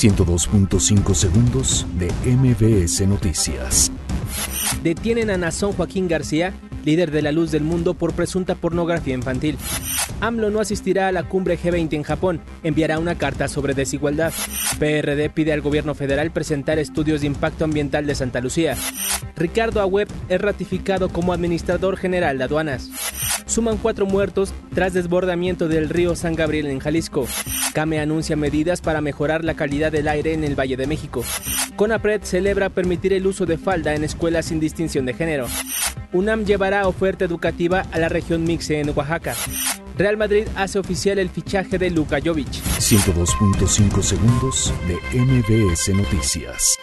102.5 segundos de MBS Noticias. Detienen a Nazón Joaquín García, líder de la luz del mundo, por presunta pornografía infantil. AMLO no asistirá a la cumbre G20 en Japón, enviará una carta sobre desigualdad. PRD pide al gobierno federal presentar estudios de impacto ambiental de Santa Lucía. Ricardo Ahueb es ratificado como administrador general de aduanas. Suman cuatro muertos tras desbordamiento del río San Gabriel en Jalisco. CAME anuncia medidas para mejorar la calidad del aire en el Valle de México. CONAPRED celebra permitir el uso de falda en escuelas sin distinción de género. UNAM llevará oferta educativa a la región Mixe en Oaxaca. Real Madrid hace oficial el fichaje de Luka Jovic. 102.5 segundos de MBS Noticias.